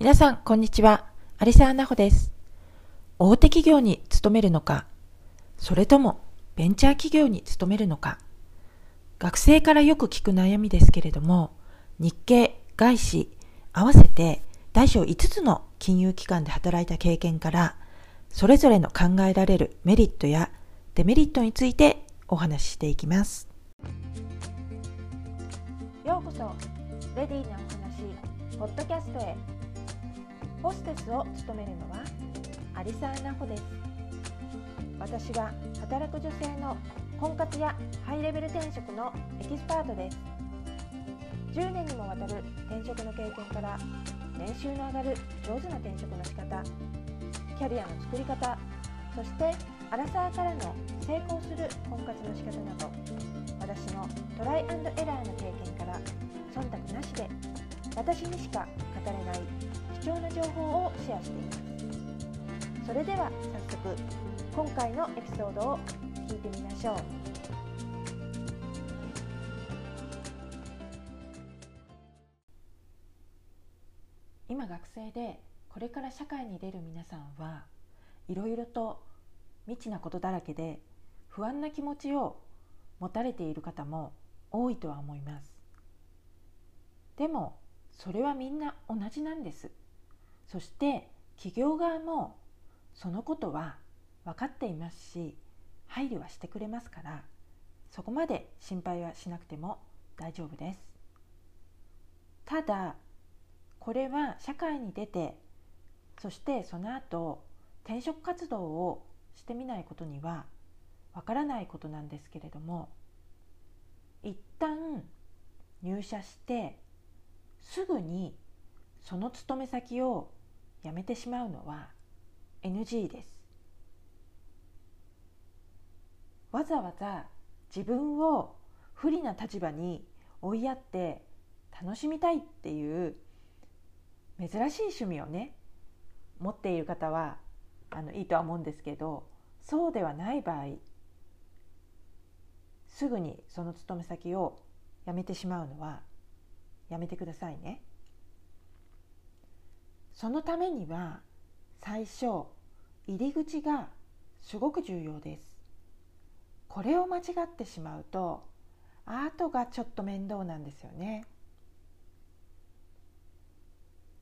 皆さん、こんにちは。有沢奈穂です。大手企業に勤めるのか、それともベンチャー企業に勤めるのか、学生からよく聞く悩みですけれども、日経、外資、合わせて大小5つの金融機関で働いた経験から、それぞれの考えられるメリットやデメリットについてお話ししていきます。ようこそ、レディーなお話、ポッドキャストへ。ホステスを務めるのは有沢奈穂です。私は働く女性の婚活やハイレベル転職のエキスパートです。10年にもわたる転職の経験から年収の上がる上手な転職の仕方キャリアの作り方そしてアラサーからの成功する婚活の仕方など私のトライエラーの経験から忖度なしで私にしか語れない貴重な情報をシェアしています。それでは早速今回のエピソードを聞いてみましょう。今学生でこれから社会に出る皆さんはいろいろと未知なことだらけで不安な気持ちを持たれている方も多いとは思います。でもそれはみんな同じなんです。そして企業側もそのことは分かっていますし配慮はしてくれますからそこまで心配はしなくても大丈夫です。ただこれは社会に出てそしてその後転職活動をしてみないことにはわからないことなんですけれども一旦入社してすぐにその勤め先をやめてしまうのは NG ですわざわざ自分を不利な立場に追いやって楽しみたいっていう珍しい趣味をね持っている方はあのいいとは思うんですけどそうではない場合すぐにその勤め先を辞めてしまうのはやめてくださいね。そのためには最初入り口がすごく重要です。これを間違ってしまうと後がちょっと面倒なんですよね。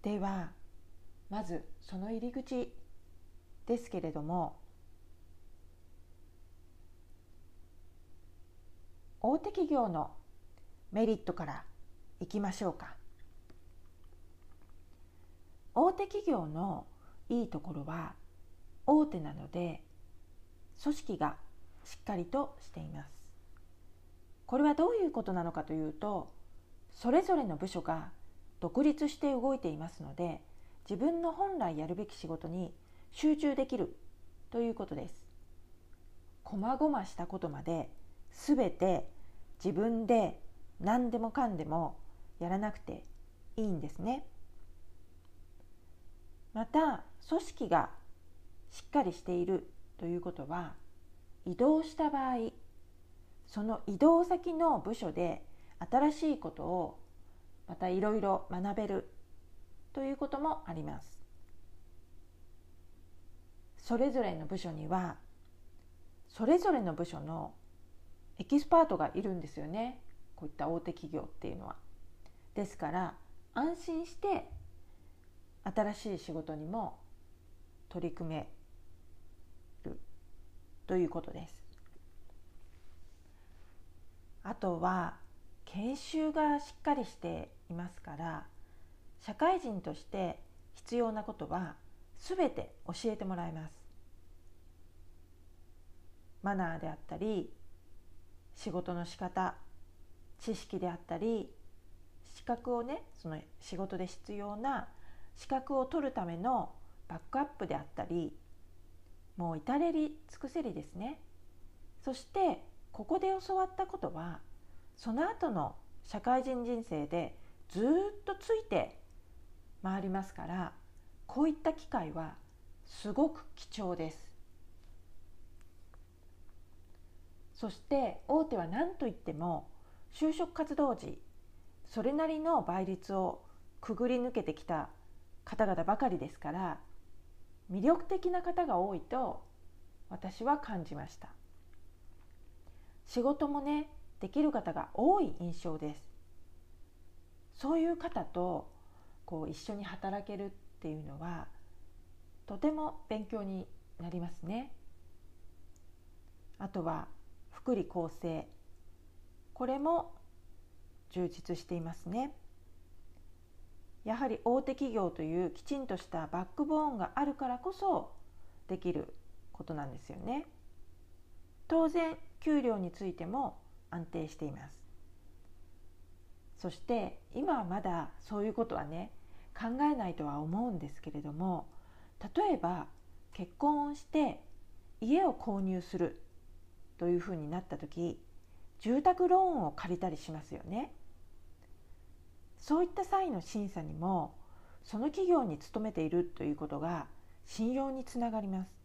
ではまずその入り口ですけれども大手企業のメリットからいきましょうか。大手企業のいいところは大手なので組織がしっかりとしていますこれはどういうことなのかというとそれぞれの部署が独立して動いていますので自分の本来やるべき仕事に集中できるということです細々したことまで全て自分で何でもかんでもやらなくていいんですね。また組織がしっかりしているということは移動した場合その移動先の部署で新しいことをまたいろいろ学べるということもあります。それぞれの部署にはそれぞれの部署のエキスパートがいるんですよね。こういった大手企業っていうのは。ですから安心して新しい仕事にも取り組めるということです。あとは研修がしっかりしていますから社会人として必要なことは全て教えてもらいます。マナーであったり仕事の仕方知識であったり資格をねその仕事で必要な資格を取るためのバックアップであったりもう至れり尽くせりですね。そしてここで教わったことはその後の社会人人生でずっとついて回りますからこういった機会はすごく貴重です。そして大手は何といっても就職活動時それなりの倍率をくぐり抜けてきた方々ばかりですから魅力的な方が多いと私は感じました。仕事もねできる方が多い印象です。そういう方とこう一緒に働けるっていうのはとても勉強になりますね。あとは福利厚生。これも充実していますね。やはり大手企業というきちんとしたバックボーンがあるからこそできることなんですよね。当然給料についても安定しています。そして今はまだそういうことはね考えないとは思うんですけれども例えば結婚をして家を購入するというふうになった時住宅ローンを借りたりしますよね。そういった際の審査にもその企業に勤めているということが信用につながります。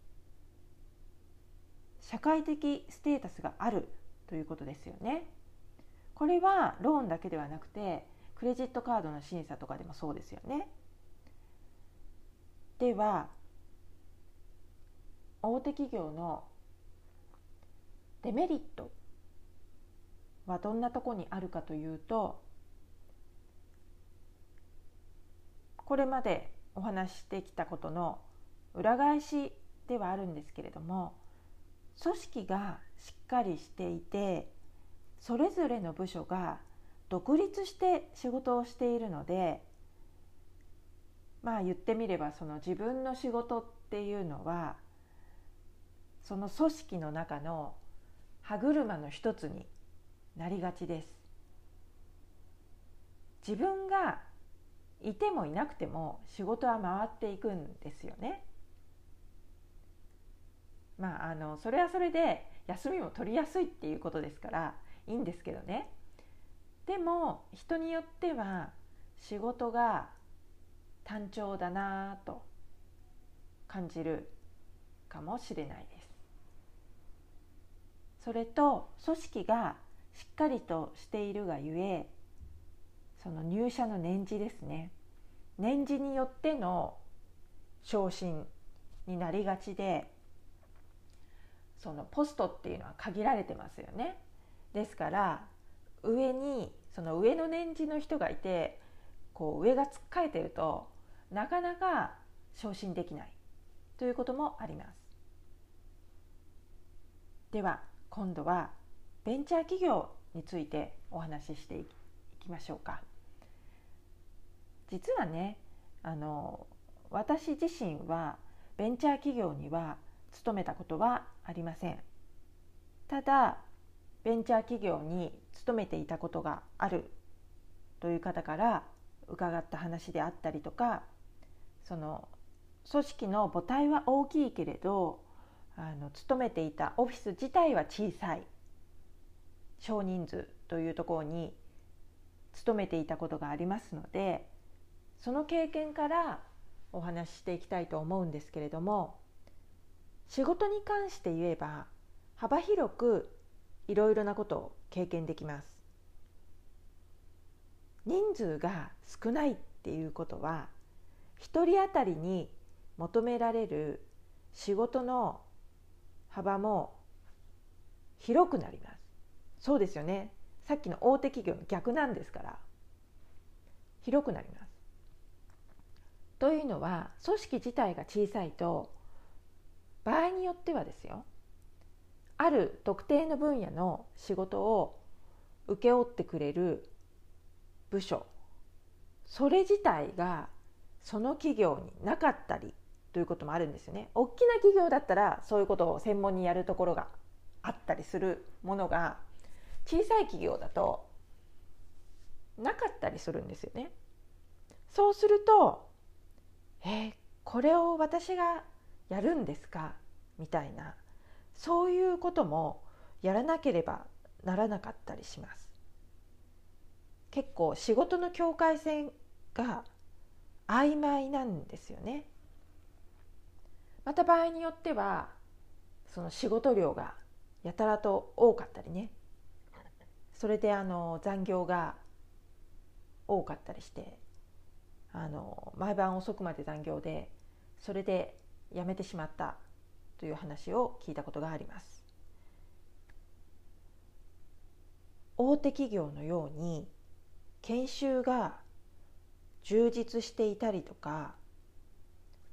社会的ステータスがあるということですよね。これはローンだけではなくてクレジットカードの審査とかでもそうですよね。では大手企業のデメリットはどんなとこにあるかというとこれまでお話ししてきたことの裏返しではあるんですけれども組織がしっかりしていてそれぞれの部署が独立して仕事をしているのでまあ言ってみればその自分の仕事っていうのはその組織の中の歯車の一つになりがちです。自分がいてもいなくても仕事は回っていくんですよね。まああのそれはそれで休みも取りやすいっていうことですからいいんですけどね。でも人によっては仕事が単調だなと感じるかもしれないです。それと組織がしっかりとしているがゆえその入社の年次ですね。年次によっての昇進になりがちでそのポストっていうのは限られてますよね。ですから上にその上の年次の人がいてこう上がつっかえてるとなかなか昇進できないということもあります。では今度はベンチャー企業についてお話ししていきましょうか。実はねあの私自身はベンチャー企業には勤めたことはありません。ただベンチャー企業に勤めていたことがあるという方から伺った話であったりとかその組織の母体は大きいけれどあの勤めていたオフィス自体は小さい少人数というところに勤めていたことがありますのでその経験からお話ししていきたいと思うんですけれども仕事に関して言えば幅広くいろいろなことを経験できます。人数が少ないっていうことは1人当たりに求められる仕事の幅も広くなります。そうですよね。さっきの大手企業の逆なんですから広くなります。というのは組織自体が小さいと場合によってはですよある特定の分野の仕事を請け負ってくれる部署それ自体がその企業になかったりということもあるんですよね。大きな企業だったらそういうことを専門にやるところがあったりするものが小さい企業だとなかったりするんですよね。そうすると「えー、これを私がやるんですか?」みたいなそういうこともやらなければならなかったりします。結構仕事の境界線が曖昧なんですよねまた場合によってはその仕事量がやたらと多かったりねそれであの残業が多かったりしてあの毎晩遅くまで残業でそれで辞めてしまったという話を聞いたことがあります。大手企業のように研修が充実していたりとか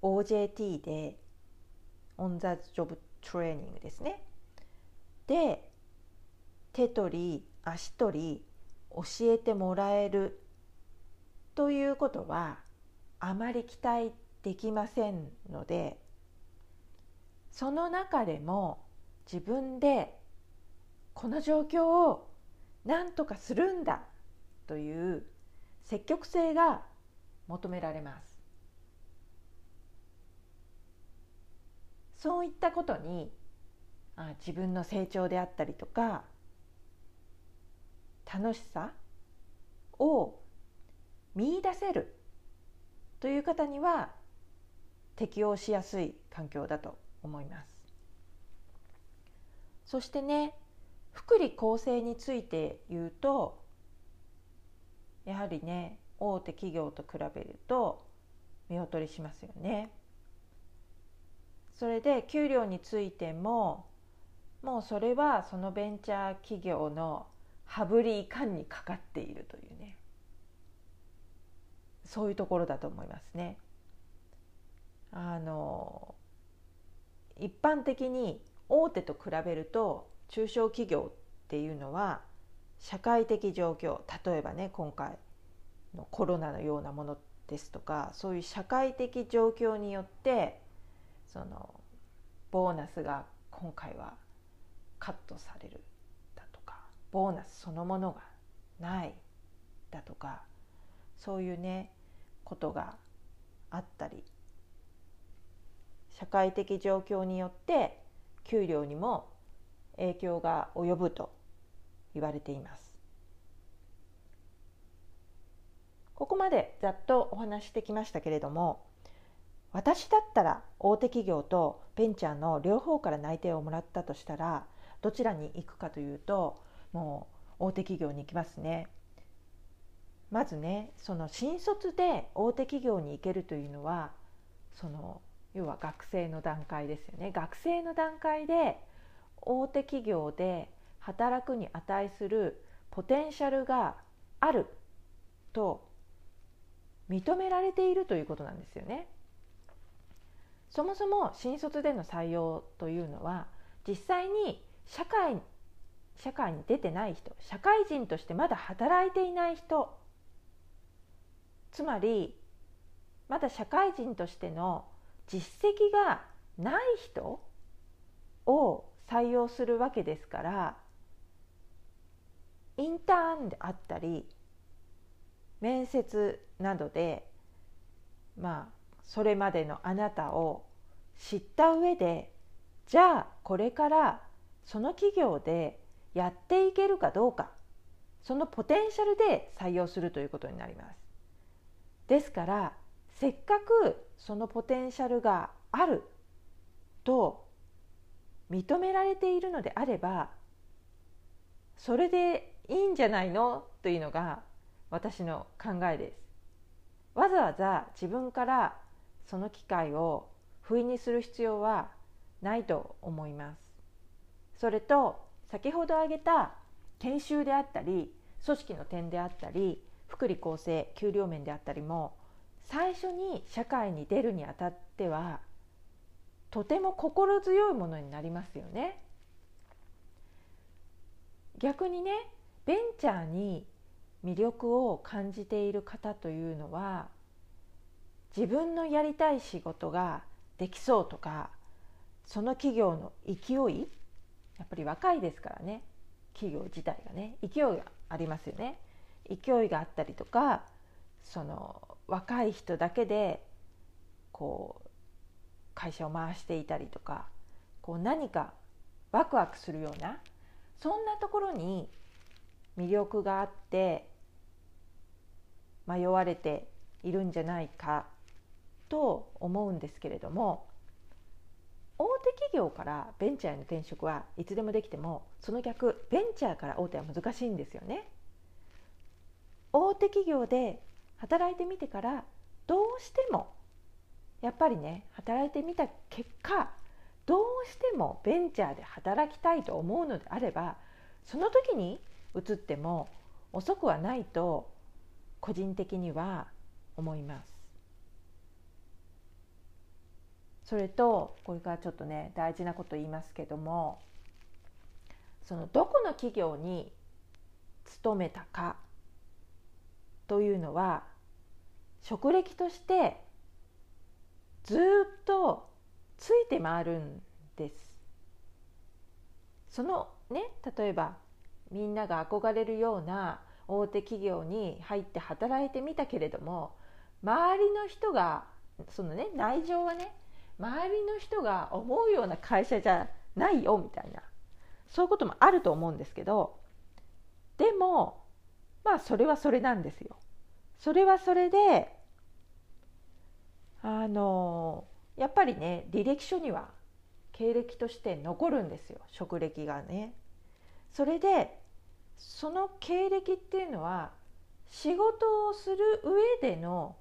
OJT でオン・ザ・ジョブ・トレーニングですねで手取り足取り教えてもらえるということはあまり期待できませんのでその中でも自分でこの状況を何とかするんだという積極性が求められます。そういったことにあ自分の成長であったりとか楽しさを見出せるという方には適応しやすい環境だと思いますそしてね福利厚生について言うとやはりね大手企業と比べると見劣りしますよね。それで給料についてももうそれはそのベンチャー企業の羽振りいかんにかかっているというねそういうところだと思いますね。あの一般的に大手と比べると中小企業っていうのは社会的状況例えばね今回のコロナのようなものですとかそういう社会的状況によってそのボーナスが今回はカットされるだとかボーナスそのものがないだとかそういうねことがあったり社会的状況によって給料にも影響が及ぶと言われていますここまでざっとお話してきましたけれども私だったら大手企業とベンチャーの両方から内定をもらったとしたらどちらに行くかというともう大手企業に行きますね。まずねその新卒で大手企業に行けるというのはその要は学生の段階ですよね学生の段階で大手企業で働くに値するポテンシャルがあると認められているということなんですよね。そもそも新卒での採用というのは実際に社会社会に出てない人社会人としてまだ働いていない人つまりまだ社会人としての実績がない人を採用するわけですからインターンであったり面接などでまあそれまでのあなたを知った上でじゃあこれからその企業でやっていけるかどうかそのポテンシャルで採用するということになります。ですからせっかくそのポテンシャルがあると認められているのであればそれでいいんじゃないの？というのが私の考えです。わざわざ自分からその機会を不意にする必要はないと思います。それと先ほど挙げた研修であったり組織の点であったり福利厚生給料面であったりも最初に社会に出るにあたってはとても心強いものになりますよね。逆にねベンチャーに魅力を感じている方というのは自分のやりたい仕事ができそうとかその企業の勢いやっぱり若いですからね企業自体がね勢いがありますよね勢いがあったりとかその若い人だけでこう会社を回していたりとかこう何かワクワクするようなそんなところに魅力があって迷われているんじゃないかと思うんですけれども大手企業からベンチャーへの転職はいつでもできてもその逆ベンチャーから大手は難しいんですよね。大手企業で働いてみてからどうしてもやっぱりね働いてみた結果どうしてもベンチャーで働きたいと思うのであればその時に移っても遅くはないと個人的には思います。それとこれからちょっとね大事なこと言いますけどもそのどこの企業に勤めたかというのは職歴としてずっとついて回るんです。そのね例えばみんなが憧れるような大手企業に入って働いてみたけれども周りの人がそのね内情はね周りの人が思うような会社じゃないよみたいなそういうこともあると思うんですけどでもまあそれはそれなんですよ。それはそれであのやっぱりね履歴書には経歴として残るんですよ職歴がね。それでその経歴っていうのは仕事をする上での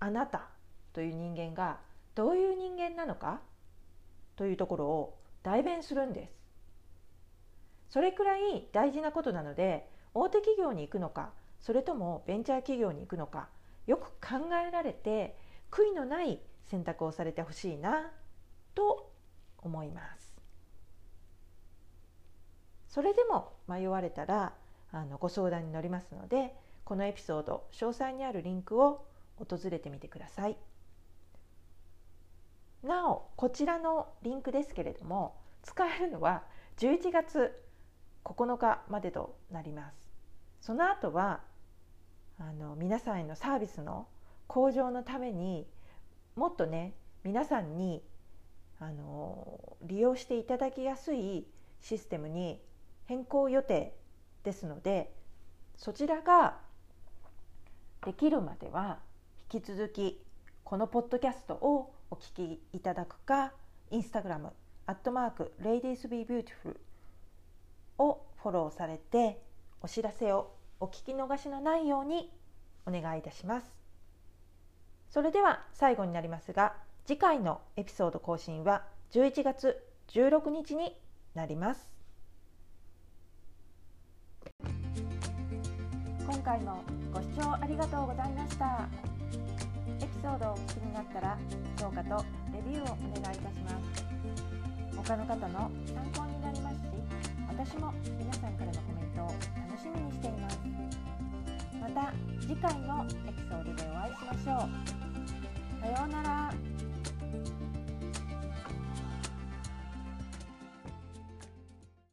あなたという人間がどういう人間なのかというところを代弁するんです。それくらい大事なことなので大手企業に行くのかそれともベンチャー企業に行くのかよく考えられて悔いのない選択をされてほしいなと思います。それでも迷われたらあのご相談に乗りますのでこのエピソード詳細にあるリンクを訪れてみてください。なおこちらのリンクですけれども使えるのは11月9日までとなります。その後はあの皆さんへのサービスの向上のためにもっとね皆さんにあの利用していただきやすいシステムに変更予定ですのでそちらができるまでは引き続きこのポッドキャストをお聞きいただくかインスタグラムアットマーク ladiesbebeautiful をフォローされてお知らせをお聞き逃しのないようにお願いいたします。それでは最後になりますが次回のエピソード更新は11月16日になります。今回もご視聴ありがとうございました。エピソードをお聞きになったら評価とレビューをお願いいたします。他の方の参考になりますし私も皆さんからのコメントを楽しみにしています。また次回のエピソードでお会いしましょう。さようなら。